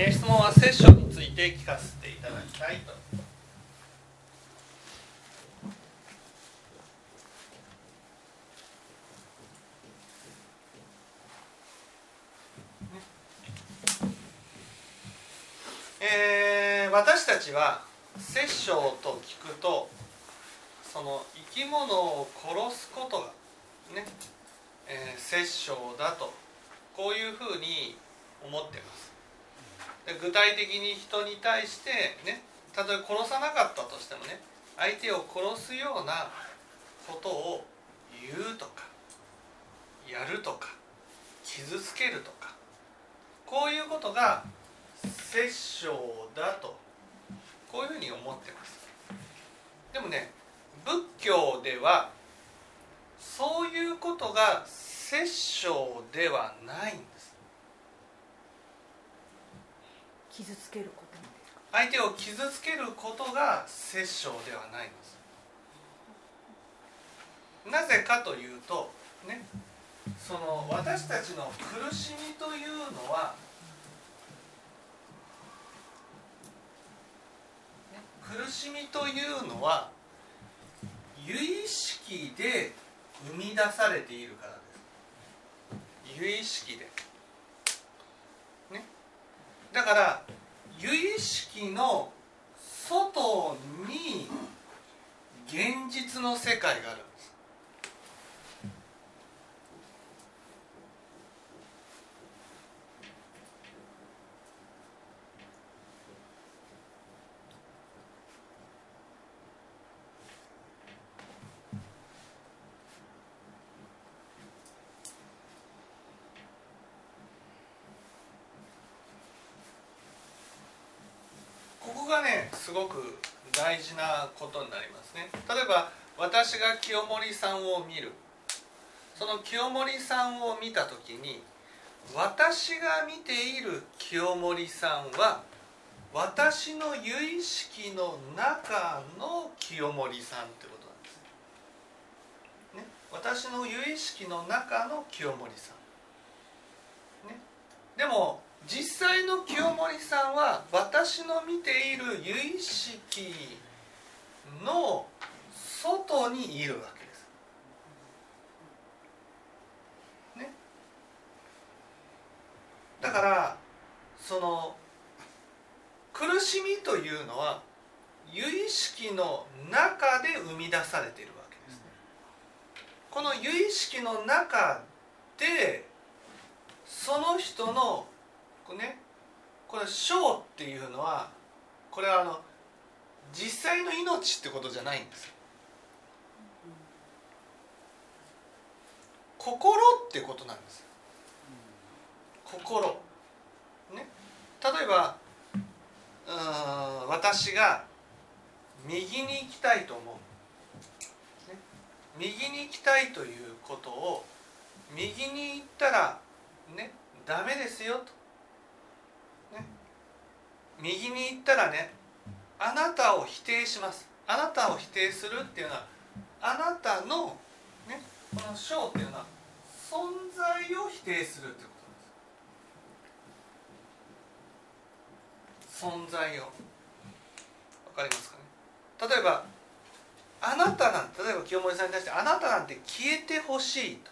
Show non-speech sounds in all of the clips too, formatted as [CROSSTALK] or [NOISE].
え、質問はセッションについて聞かせていただきたいと。えー、私たちは殺生と聞くとその生き物を殺すことがね、えー、殺生だとこういうふうに思ってます具体的に人に対してねたとえ殺さなかったとしてもね相手を殺すようなことを言うとかやるとか傷つけるとかこういうことが殺生だとこういうふうに思ってます。でもね仏教ではそういうことが殺生ではないんです傷つけること相手を傷つけることが殺生ではないんです。なぜかというとねその私たちの苦しみというのは苦しみというのは由意識で生み出されているからです。由意識で。だから由意識の外に現実の世界があるんですここがねすごく大事なことになりますね。例えば私が清盛さんを見る。その清盛さんを見た時に私が見ている清盛さんは私の由意識の中の清盛さんってことなんです。ね。私の由意識の中の清盛さん、ね、でも実際の清盛さんは私の見ている由意識の外にいるわけです。ね。だからその苦しみというのは由意識の中で生み出されているわけです。この由意識の中でその人のこれねこれ生っていうのはこれはあの実際の命ってことじゃないんです心ってことなんです心。ね。例えばうん私が右に行きたいと思う、ね、右に行きたいということを右に行ったらねダメですよと。右に行ったらねあなたを否定します。あなたを否定するっていうのはあなたの、ね、この章っていうのは存在を否定するってことなんです。存在を。わかりますかね？例えばあなたなんて例えば清盛さんに対してあなたなんて消えてほしいと。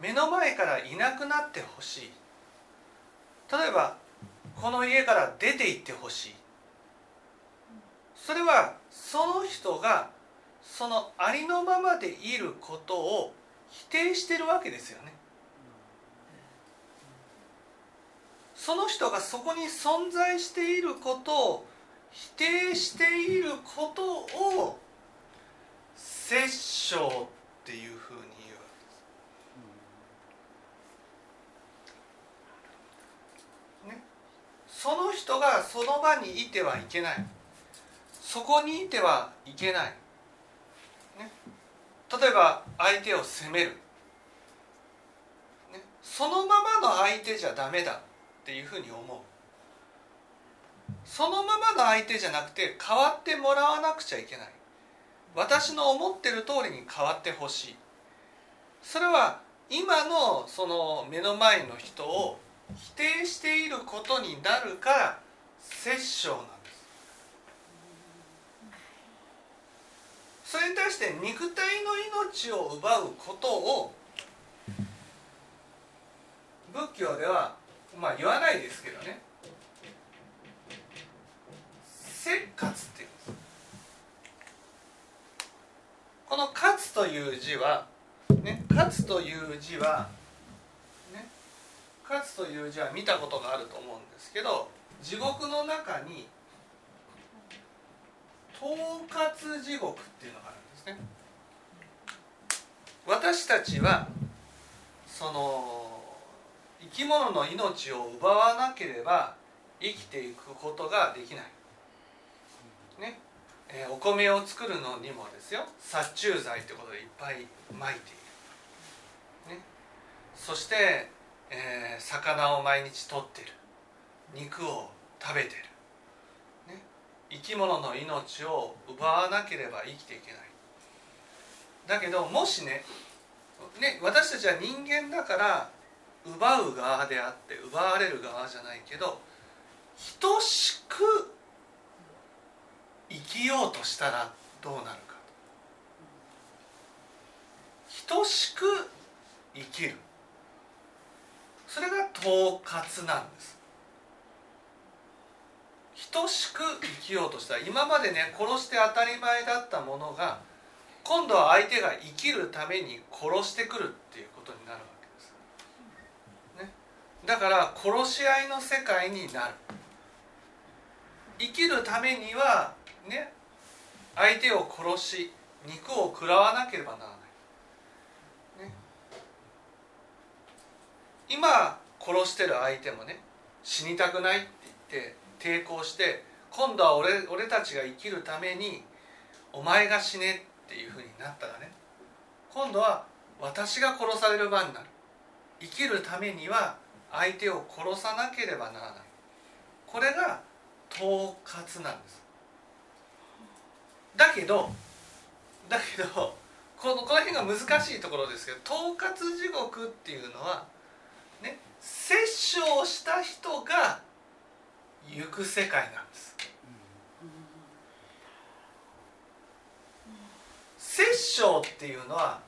目の前からいなくなってほしい。例えばこの家から出て行ってほしい。それはその人がそのありのままでいることを否定してるわけですよね。その人がそこに存在していることを否定していることを殺生っていうふうにその人がその場にいてはいけない。そこにいてはいけない、ね、例えば相手を責める、ね、そのままの相手じゃダメだっていうふうに思う。そのままの相手じゃなくて変わってもらわなくちゃいけない。私の思ってる通りに変わってほしい。それは今のその目の前の人を否定していることになるから殺生なんです。それに対して肉体の命を奪うことを仏教ではまあ言わないですけどね。せっかつっていうんです。この「勝つ」という字はね「勝つ」という字は「勝つ」という字は見たことがあると思うんですけど地獄の中に統括地獄っていうのがあるんですね。私たちはその生き物の命を奪わなければ生きていくことができない。ね。えーお米を作るのにもですよ。殺虫剤ってことでいっぱい撒いている、ね、そして、えー魚を毎日取ってる。肉を食べてる、ね、生き物の命を奪わなければ生きていけない。だけどもしねね私たちは人間だから奪う側であって奪われる側じゃないけど等しく生きようとしたらどうなるか等しく生きる。それが統括なんです。等しく生きようとした。今までね殺して当たり前だったものが今度は相手が生きるために殺してくるっていうことになるわけです、ね、だから殺し合いの世界になる。生きるためにはね相手を殺し肉を食らわなければならない、ね、今殺してる相手もね死にたくないって言って抵抗して今度は俺俺たちが生きるためにお前が死ねっていうふうになったらね今度は私が殺される番になる。生きるためには相手を殺さなければならない。これが統括なんです。だけどだけどこのこの辺が難しいところですけど統括地獄っていうのはね殺生をした人が行く世界なんです。殺生っていうのは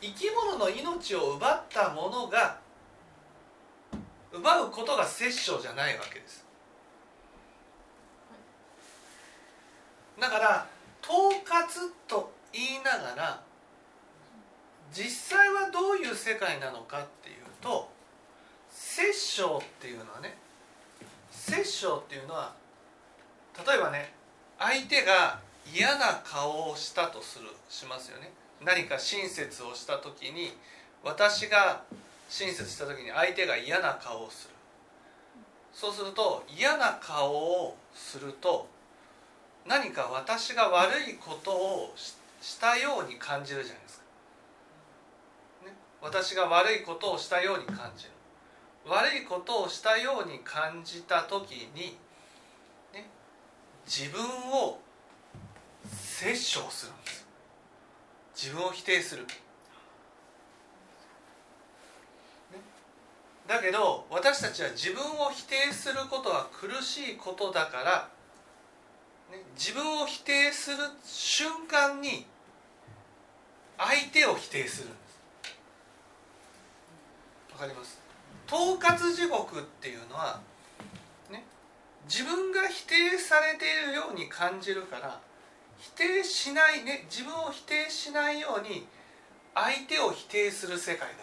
生き物の命を奪ったものが奪うことが殺生じゃないわけです。だから統括と言いながら実際はどういう世界なのかっていうと殺生っていうのはね殺生っていうのは例えばね相手が嫌な顔をしたとするしますよね。何か親切をした時に私が親切した時に相手が嫌な顔をする。そうすると嫌な顔をすると何か私が悪いことをしたように感じるじゃないですか、ね、私が悪いことをしたように感じる。悪いことをしたように感じた時に、ね、自分を殺生するんです。自分を否定する、ね、だけど私たちは自分を否定することは苦しいことだから、ね、自分を否定する瞬間に相手を否定するんです。わかります？統括地獄っていうのは、ね、自分が否定されているように感じるから否定しないね自分を否定しないように相手を否定する世界なんで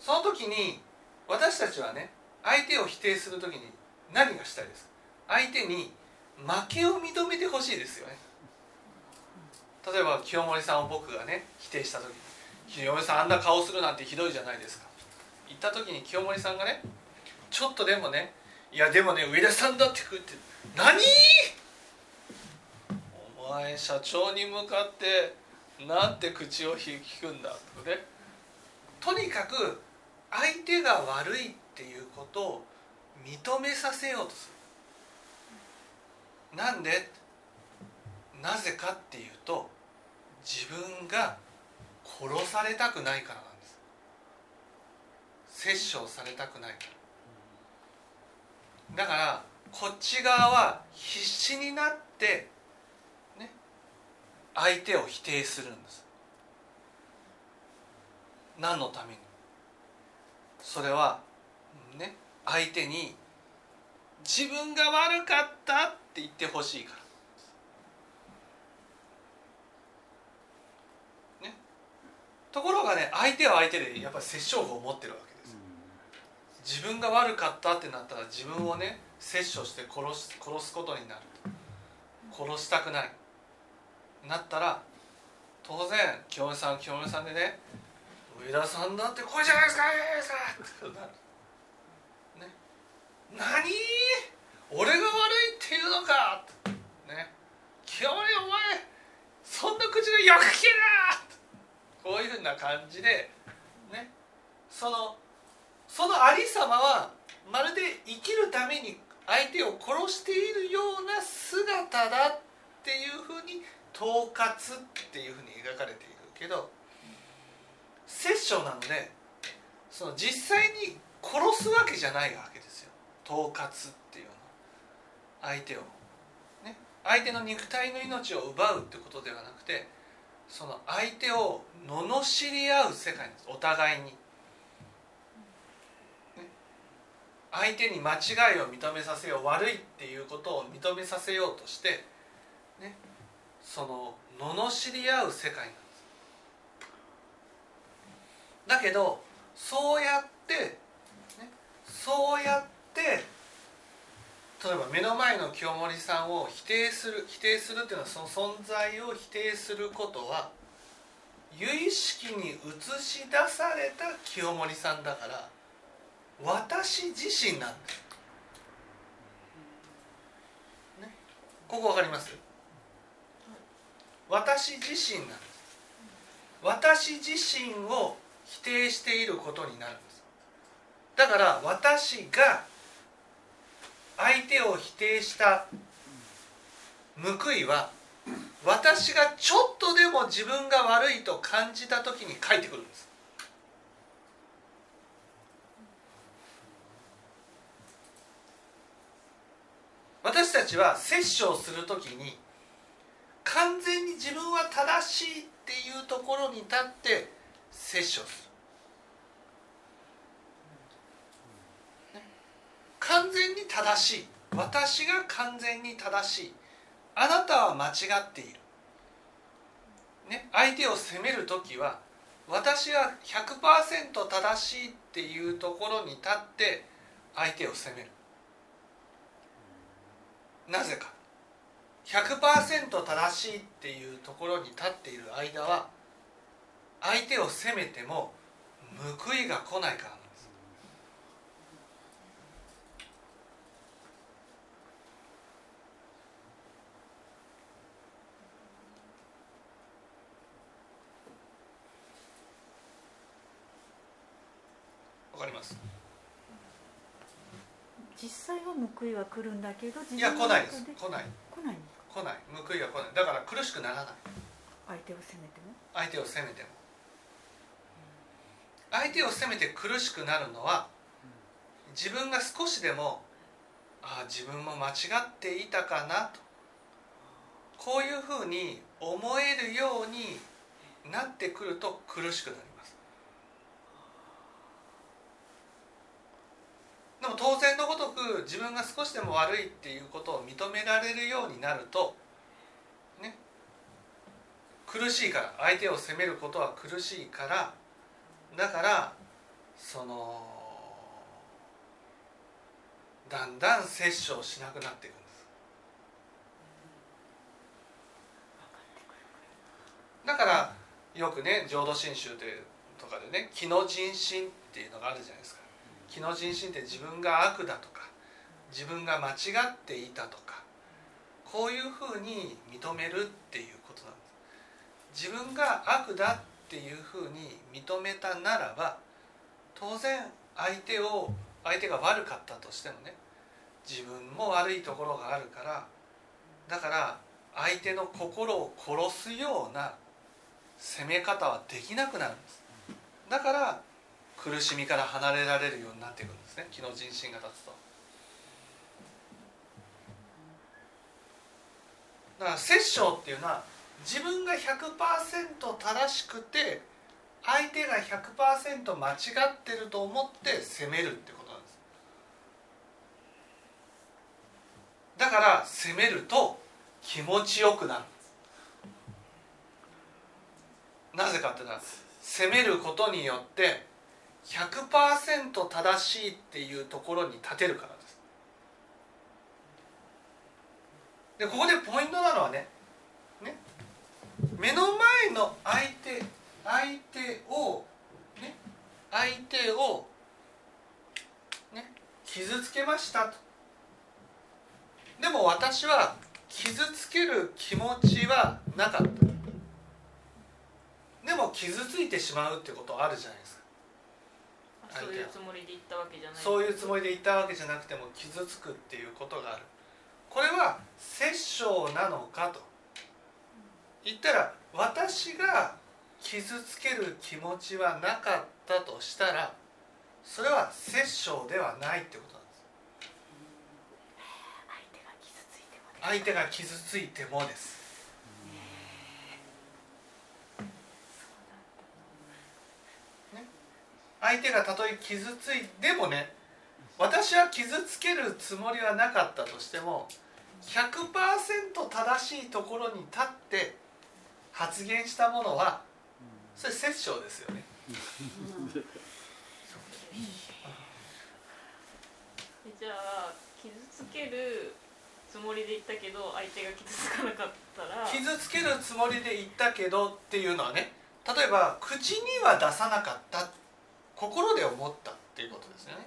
す。その時に私たちはね相手を否定する時に何がしたいです相手に負けを認めてほしいですよね。例えば清盛さんを僕がね否定した時に。清盛さんあんな顔するなんてひどいじゃないですか言った時に清盛さんがねちょっとでもねいやでもね上田さんだって食って何お前社長に向かってなんて口を引くんだとね。とにかく相手が悪いっていうことを認めさせようとする。なんで？なぜかっていうと自分が殺されたくないからなんです。殺生されたくないから。だからこっち側は必死になってね相手を否定するんです。何のために？それはね相手に自分が悪かったって言ってほしいから。ところがね相手は相手でやっぱり殺生法を持ってるわけです。自分が悪かったってなったら自分をね殺生して殺す殺すことになる。殺したくない。なったら当然清美さん清美さんでね上田さんだってこれじゃないですかってなる。ね。何？俺が悪いっていうのかね。清美お前そんな口がよく聞けなこういうふうな感じでね。そのそのありさまはまるで生きるために相手を殺しているような姿だっていうふうに統括っていうふうに描かれているけど殺生なのでその実際に殺すわけじゃないわけですよ。統括っていうの相手を。ね。相手の肉体の命を奪うってことではなくてその相手を罵り合う世界お互いに。相手に間違いを認めさせよう悪いっていうことを認めさせようとしてね。その罵り合う世界なんです。だけどそうやって、ね、そうやって例えば目の前の清盛さんを否定する否定するっていうのはその存在を否定することは由意識に映し出された清盛さんだから私自身なんです、ね、ここ分かります？私自身なんです私自身を否定していることになるんです。だから私が相手を否定した報いは私がちょっとでも自分が悪いと感じた時に返ってくるんです。私たちは殺生する時に完全に自分は正しいっていうところに立って殺生する、完全に正しい。私が完全に正しい。あなたは間違っている、ね、相手を責める時は私は100%正しいっていうところに立って相手を責める。なぜか。100%正しいっていうところに立っている間は相手を責めても報いが来ないからなんですわかります。実際は報いは来るんだけどいや来ないです。来ない。来ない来ない。報いが来ない。だから苦しくならない。相手を責めても？相手を責めても。相手を責めて苦しくなるのは自分が少しでもああ自分も間違っていたかなと。こういうふうに思えるようになってくると苦しくなりますでも当然のごとく自分が少しでも悪いっていうことを認められるようになるとね苦しいから相手を責めることは苦しいからだからそのだんだん殺生しなくなっていくんです。だからよくね浄土真宗とかでね気の人心っていうのがあるじゃないですか。気の人心って自分が悪だとか自分が間違っていたとかこういうふうに認めるっていうことなんです。自分が悪だっていうふうに認めたならば当然相手を相手が悪かったとしてもね自分も悪いところがあるからだから相手の心を殺すような攻め方はできなくなるんです。だから苦しみから離れられるようになっていくんですね。気の人心が立つと。だから殺生っていうのは自分が100%正しくて相手が100%間違ってると思って責めるってことなんです。だから責めると気持ちよくなる。なぜかっていうのは責めることによって100%正しいっていうところに立てるからです。でここでポイントなのはねね目の前の相手相手をね相手をね傷つけましたと。でも私は傷つける気持ちはなかった。でも傷ついてしまうってことあるじゃないですか。そういうつもりで言ったわけじゃない。そういうつもりで言ったわけじゃなくても傷つくっていうことがある。これは殺生なのかと。言ったら私が傷つける気持ちはなかったとしたらそれは殺生ではないってことなんです。相手が傷ついてもです相手が傷ついてもです相手がたとえ傷ついてもね私は傷つけるつもりはなかったとしても100%正しいところに立って発言したものはそれ殺生ですよね。[LAUGHS] じゃあ傷つけるつもりで言ったけど相手が傷つかなかったら。傷つけるつもりで言ったけどっていうのはね例えば口には出さなかった心で思ったっていうことですよね。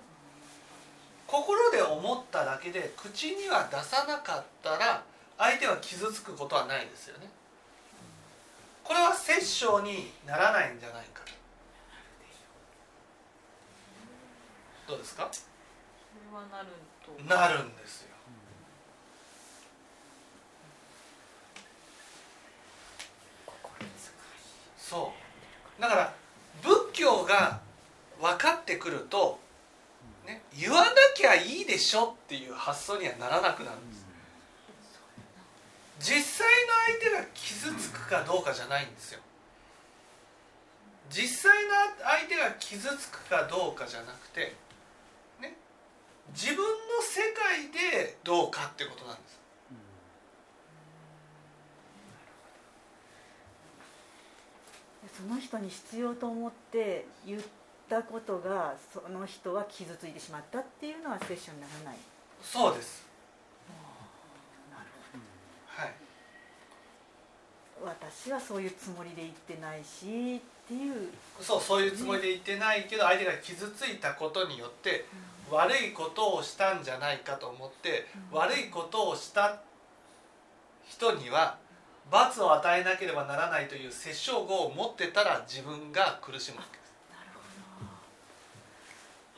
心で思っただけで口には出さなかったら相手は傷つくことはないですよね。これは殺生にならないんじゃないか。どうですか？なるんですよ。そう。だから仏教が分かってくると、ね、言わなきゃいいでしょっていう発想にはならなくなるんです。実際の相手が傷つくかどうかじゃないんですよ。実際の相手が傷つくかどうかじゃなくてね自分の世界でどうかってことなんです。その人に必要と思って言ったことがその人は傷ついてしまったっていうのはセッションにならない。そうです。なるはい。ほど私はそういうつもりで言ってないしっていうそうそういうつもりで言ってないけど相手が傷ついたことによって悪いことをしたんじゃないかと思ってうん。悪いことをした人には罰を与えなければならないという殺生語を持ってたら自分が苦しむわけ。ですなるほど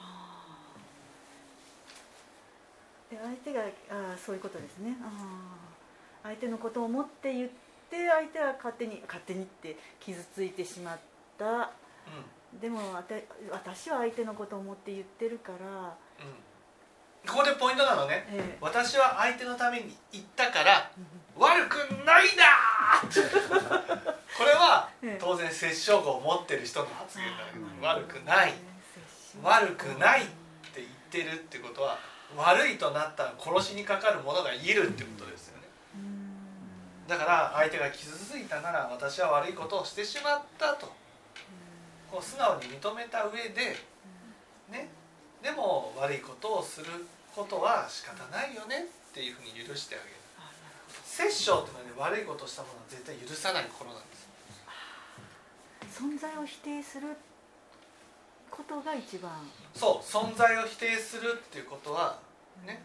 あーで相手があーそういうことですね。相手のことを思って言って相手は勝手に勝手にって傷ついてしまった。うでも私は相手のことを思って言ってるから、んうん。ここでポイントなのね。え私は相手のために言ったからえ悪くないだ [LAUGHS] これはええ当然殺生語を持ってる人の発言だけど悪くない悪くないって。言ってるってことは悪いとなったら殺しにかかる者がいるってことですよね。だから相手が傷ついたなら私は悪いことをしてしまったと。こう素直に認めた上でね。でも悪いことをすることは仕方ないよねっていうふうに許してあげる。殺生っていうのはね悪いことをしたものは絶対許さない心なんです。存在を否定することが一番。そう存在を否定するっていうことはね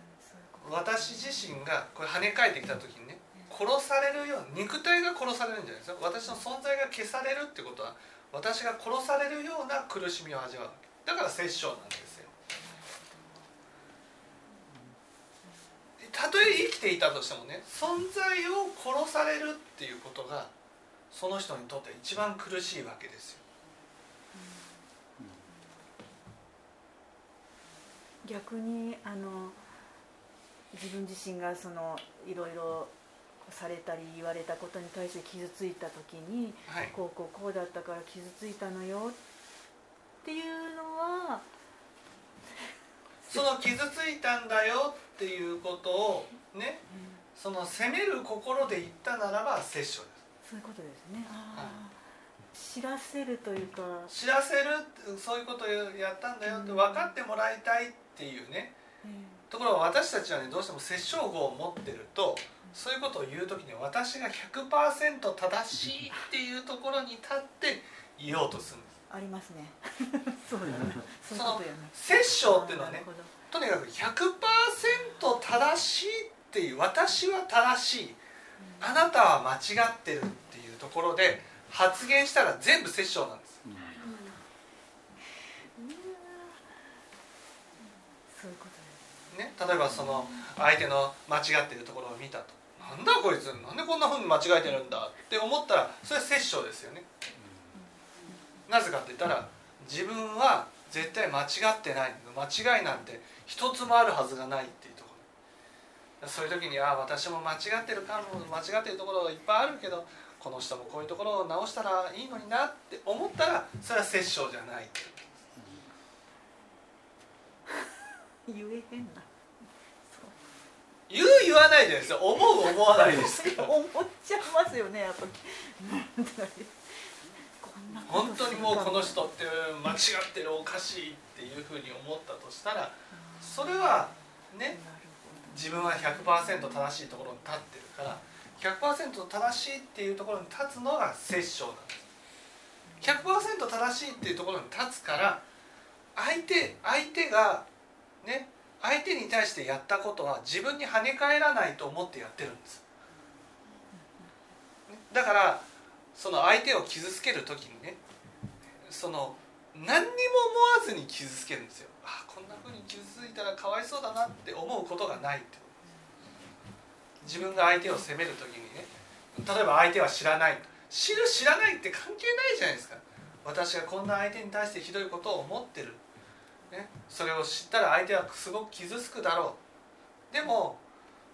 うん私自身がこれ跳ね返ってきた時にね殺されるような肉体が殺されるんじゃないですか私の存在が消されるってことは私が殺されるような苦しみを味わうだから殺生なんですよ。たとえ生きていたとしてもね存在を殺されるっていうことがその人にとって一番苦しいわけですよ逆にあの自分自身がそのいろいろされたり言われたことに対して傷ついた時にはい。こうこうこうだったから傷ついたのよっていうのは [LAUGHS] その傷ついたんだよっていうことをねその責める心で言ったならば殺生です。そういうことですね。ああ知らせるというか。知らせるそういうことをやったんだよって分かってもらいたいっていうね。えところが私たちはねどうしても殺生語を持ってるとそういうことを言う時に私が100%正しいっていうところに立って言おうとするんです。えありますね。[LAUGHS] そうだよね。[LAUGHS] そういうことよね。殺生っていうのはねとにかく100%正しいっていう私は正しい。あなたは間違ってるっていうところで発言したら全部殺生なんですそういうことですね、例えばその相手の間違ってるところを見たと「なんだこいつなんでこんなふうに間違えてるんだ」って思ったらそれは殺生ですよね。なぜかって言ったら自分は絶対間違ってない間違いなんて一つもあるはずがないっていうところ。そういう時に「ああ私も間違ってるかも。間違ってるところがいっぱいあるけどこの人もこういうところを直したらいいのにな」って思ったらそれは殺生じゃない。って言えへんな言う言わないじゃないですか。思う思わないですか [LAUGHS] 思っちゃいますよねやっぱ本当にもうこの人って間違ってるおかしいっていうふうに思ったとしたらそれはね自分は100%正しいところに立ってるから100%正しいっていうところに立つのが殺生なんです。100%正しいっていうところに立つから相手相手がね相手に対してやったことは自分に跳ね返らないと思ってやってるんです。だからその相手を傷つける時にねその何にも思わずに傷つけるんですよ。あこんな風に傷ついたらかわいそうだなって思うことがないって。自分が相手を責める時にね例えば相手は知らない。知る知らないって関係ないじゃないですか。私がこんな相手に対してひどいことを思ってる、ね、それを知ったら相手はすごく傷つくだろう。でも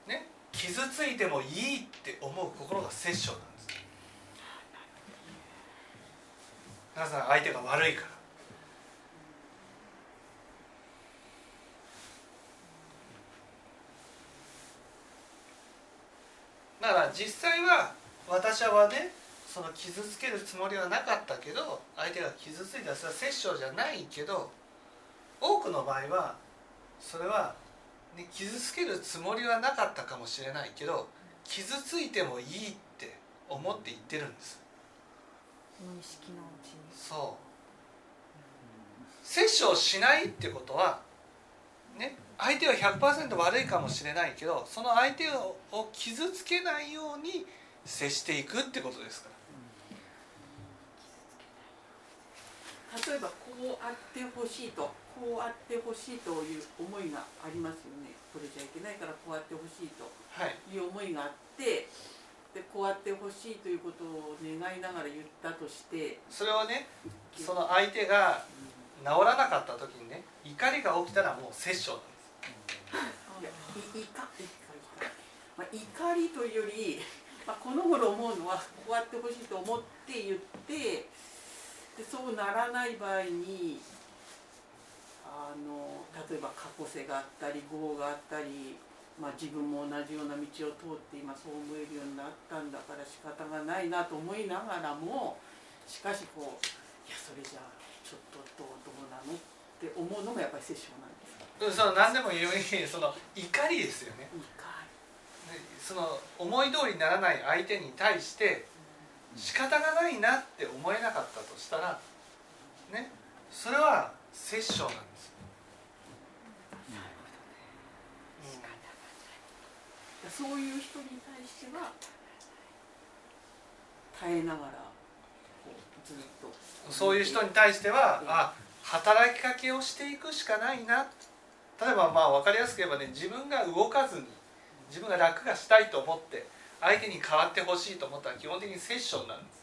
ね傷ついてもいいって思う心が殺生なんです。なぜなら相手が悪いから。だから実際は私はねその傷つけるつもりはなかったけど相手が傷ついたらそれは殺生じゃないけど多くの場合はそれは、ね、傷つけるつもりはなかったかもしれないけど傷ついてもいいって思って言ってるんです。無意識のうちに。そう。殺生しないってことはね相手は100%悪いかもしれないけどその相手をを傷つけないように接していくってことですから。例えばこうあってほしいとこうあってほしいという思いがありますよね。これじゃいけないからこうあってほしいとはい。いう思いがあってでこうあってほしいということを願いながら言ったとしてそれをねその相手が治らなかった時にね怒りが起きたらもう殺生なんです。い怒りまあ、怒りというより、まあ、この頃思うのはこうやってほしいと思って言ってでそうならない場合にあの例えば過去世があったり業があったり、まあ、自分も同じような道を通って今そう思えるようになったんだから仕方がないなと思いながらもしかしこういやそれじゃあちょっとどうどうなのって思うのがやっぱり殺生なんですその何でも言うようにその怒りですよね。怒ねその思い通りにならない相手に対して仕方がないなって思えなかったとしたらね。それは殺生なんです。そういう人に対しては耐えながらずっとうんそういう人に対してはあ働きかけをしていくしかないな。例えばまあ分かりやすく言えばね自分が動かずに自分が楽がしたいと思って相手に変わってほしいと思ったら基本的に殺生なんです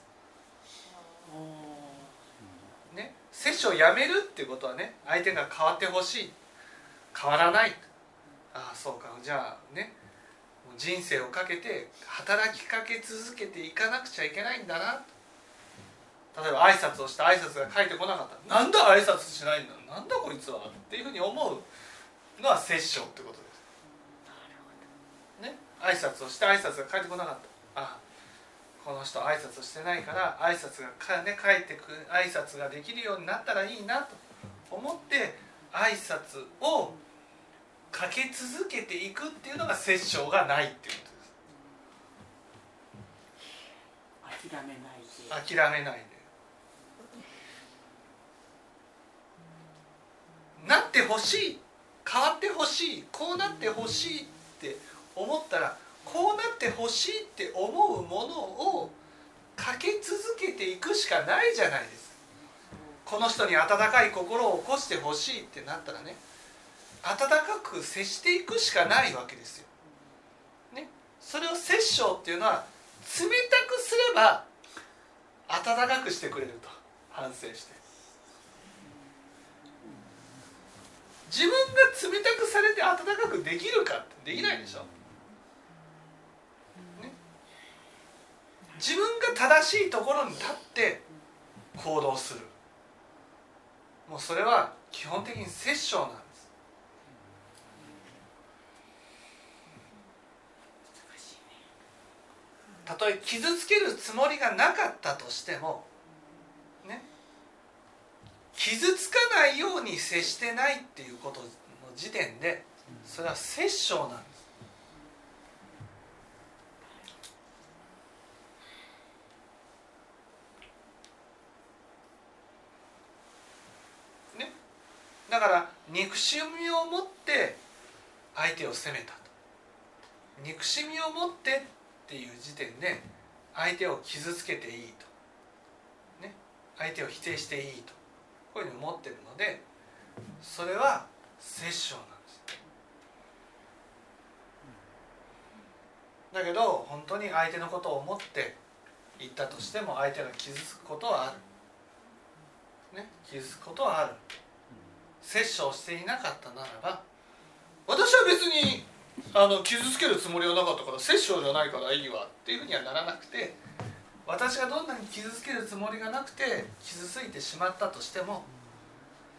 ね、摂取をやめるっていうことはね相手が変わってほしい。変わらない。ああそうか。じゃあね。人生をかけて働きかけ続けていかなくちゃいけないんだな。例えば挨拶をして挨拶が返ってこなかった。なんだ挨拶しないんだなんだこいつは？っていうふうに思うのは殺生ってことです。ね。挨拶をして挨拶が返ってこなかった。ああ。この人挨拶してないから挨拶がか、ね、返ってく挨拶ができるようになったらいいなと思って挨拶をかけ続けていくっていうのが殺生がないっていうことです。諦めないで。諦めないで。なってほしい変わってほしいこうなってほしいって思ったらこうなってほしいって思うものをかけ続けていくしかないじゃないですこの人に温かい心を起こしてほしいってなったらね温かく接していくしかないわけですよ。ね、それを殺生っていうのは冷たくすれば温かくしてくれると反省して。自分が冷たくされて温かくできるかってできないでしょ、自分が正しいところに立って行動する。もうそれは基本的に殺生なんです。たとえ傷つけるつもりがなかったとしてもね傷つかないように接してないっていうことの時点でそれは殺生なんですねだから憎しみを持って相手を責めたと。憎しみを持ってっていう時点で相手を傷つけていいと、ね、相手を否定していいと。こういうふうに思ってるのでそれは殺生なんです。だけど本当に相手のことを思って言ったとしても相手が傷つくことはある、ね、傷つくことはある。殺生していなかったならば私は別にあの傷つけるつもりはなかったから殺生じゃないからいいわっていうふうにはならなくて私がどんなに傷つけるつもりがなくて傷ついてしまったとしても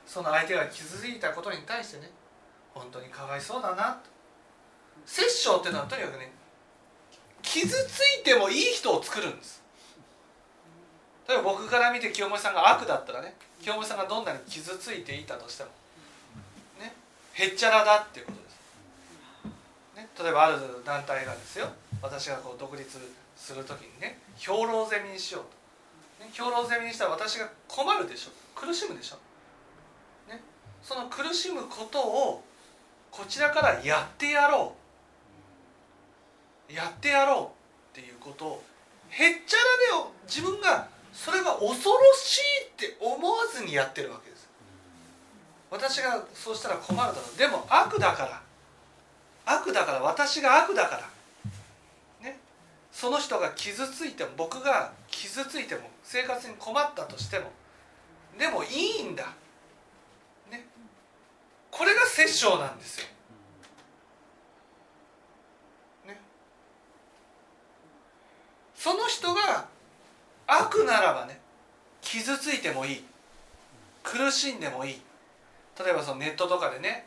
その相手が傷ついたことに対してね本当にかわいそうだなと。殺生っていうのはとにかくね傷ついてもいい人を作るんです。例えば僕から見て清盛さんが悪だったらね清盛さんがどんなに傷ついていたとしてもねへっちゃらだっていうことです。ね、例えばある団体がですよ私がこう独立する時にね兵糧攻めにしようと、ね、兵糧攻めにしたら私が困るでしょ。苦しむでしょ、ね、その苦しむことをこちらからやってやろう。やってやろうっていうことをへっちゃらでを自分がそれが恐ろしいって思わずにやってるわけです。私がそうしたら困るだろう。でも悪だから。悪だから私が悪だから。ね。その人が傷ついても僕が傷ついても生活に困ったとしてもでもいいんだ。ね。これが殺生なんですよ。ね。その人が悪ならばね傷ついてもいい。苦しんでもいい。例えばそのネットとかでね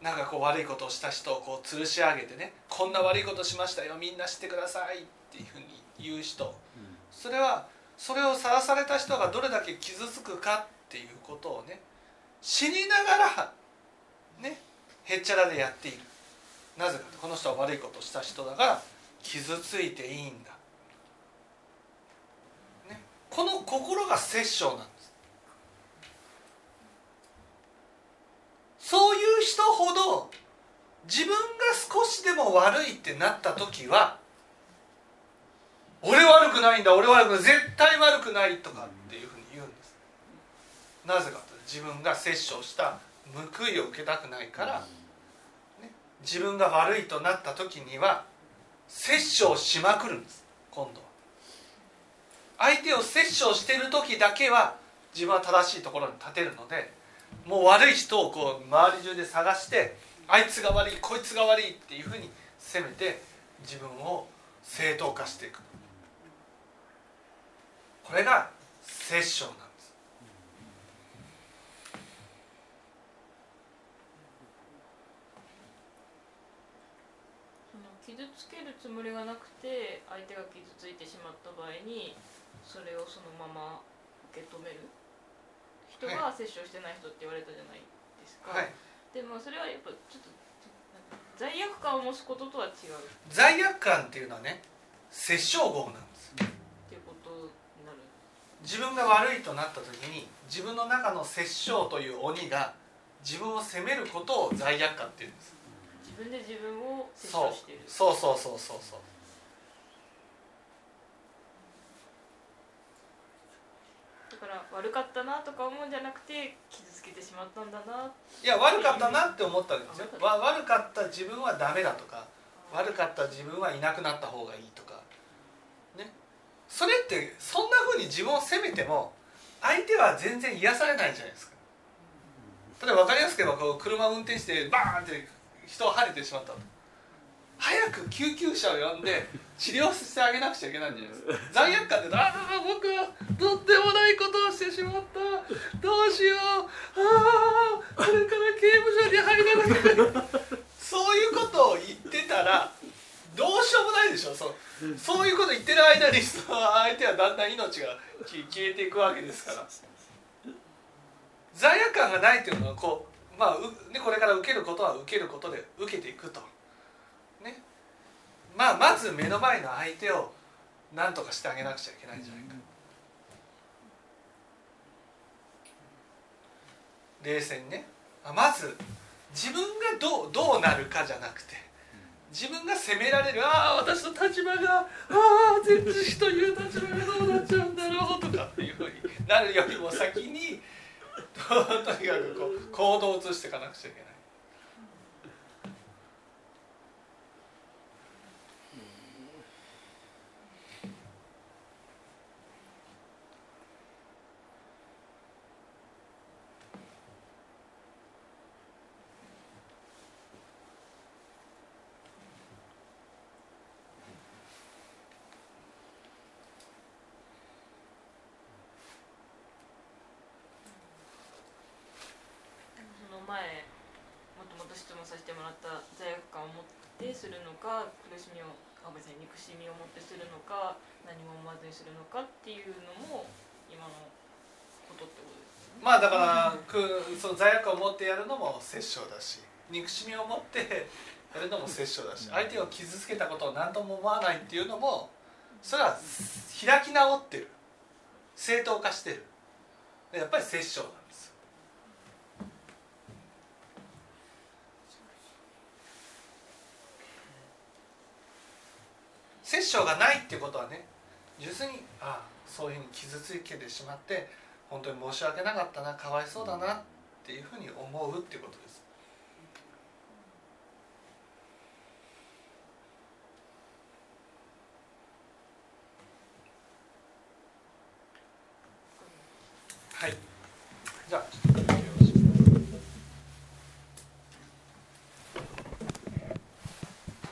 なんかこう悪いことをした人をこう吊るし上げてねこんな悪いことしましたよみんな知ってくださいっていうふうに言う人。それはそれをさらされた人がどれだけ傷つくかっていうことをね知りながらねへっちゃらでやっている。なぜかこの人は悪いことをした人だから傷ついていいんだ、この心が殺生なんです。そういう人ほど自分が少しでも悪いってなった時は俺悪くないんだ俺悪くない絶対悪くないとかっていうふうに言うんです。なぜかと自分が殺生した報いを受けたくないから、ね、自分が悪いとなった時には殺生しまくるんです。今度は相手を殺生してる時だけは自分は正しいところに立てるのでもう悪い人をこう周り中で探してあいつが悪いこいつが悪いっていうふうに責めて自分を正当化していく。これが殺生なんです。傷つけるつもりがなくて相手が傷ついてしまった場合にそれをそのまま受け止める？人が摂取してない人って言われたじゃないですか、はい。でもそれはやっぱちょっと罪悪感を持つこととは違う。っ罪悪感っていうのはね殺生業なんです。ていうことになる。自分が悪いとなった時に自分の中の殺生という鬼が自分を責めることを罪悪感っていうんです。自分で自分を摂そう取している。そうそうそうそうそうだから悪かったなとか思うんじゃなくて傷つけてしまったんだな。いや悪かったなって思ったわけですよ。わ悪かった自分はダメだとか悪かった自分はいなくなった方がいいとか。ね。それってそんなふうに自分を責めても相手は全然癒されないじゃないですか。例えば分かりやすく言えばこう車を運転してバーンって人をはねてしまったと早く救急車を呼んで治療してあげなくちゃいけないんじゃないですか。罪悪感でああ僕はとってもないことをしてしまった。どうしよう。ああこれから刑務所に入らなきゃ。いそういうことを言ってたらどうしようもないでしょ。そうそういうこと言ってる間にその相手はだんだん命が消えていくわけですから。罪悪感がないっていうのはこうまあう、ね、これから受けることは受けることで受けていくと。まあまず目の前の相手を何とかしてあげなくちゃいけないんじゃないか。冷静にね。あまず自分がどうどうなるかじゃなくて自分が責められるああ私の立場がああ全知識という立場がどうなっちゃうんだろうとかっていうふうになるよりも先にとにかくこう行動を移していかなくちゃいけない。その前もともと質問させてもらった罪悪感を持ってするのか苦しみをあ別に憎しみを持ってするのか何も思わずにするのかっていうのも今のことってことですよね。まあだからくその罪悪感を持ってやるのも殺生だし憎しみを持ってやるのも殺生だし相手を傷つけたことを何とも思わないっていうのもそれは開き直ってる。正当化してる。やっぱり殺生なんですよ殺生がないっていうことはね純粋にああそういうふうに傷つけてしまって本当に申し訳なかったなかわいそうだなっていうふうに思うっていうことです。はい。じゃあ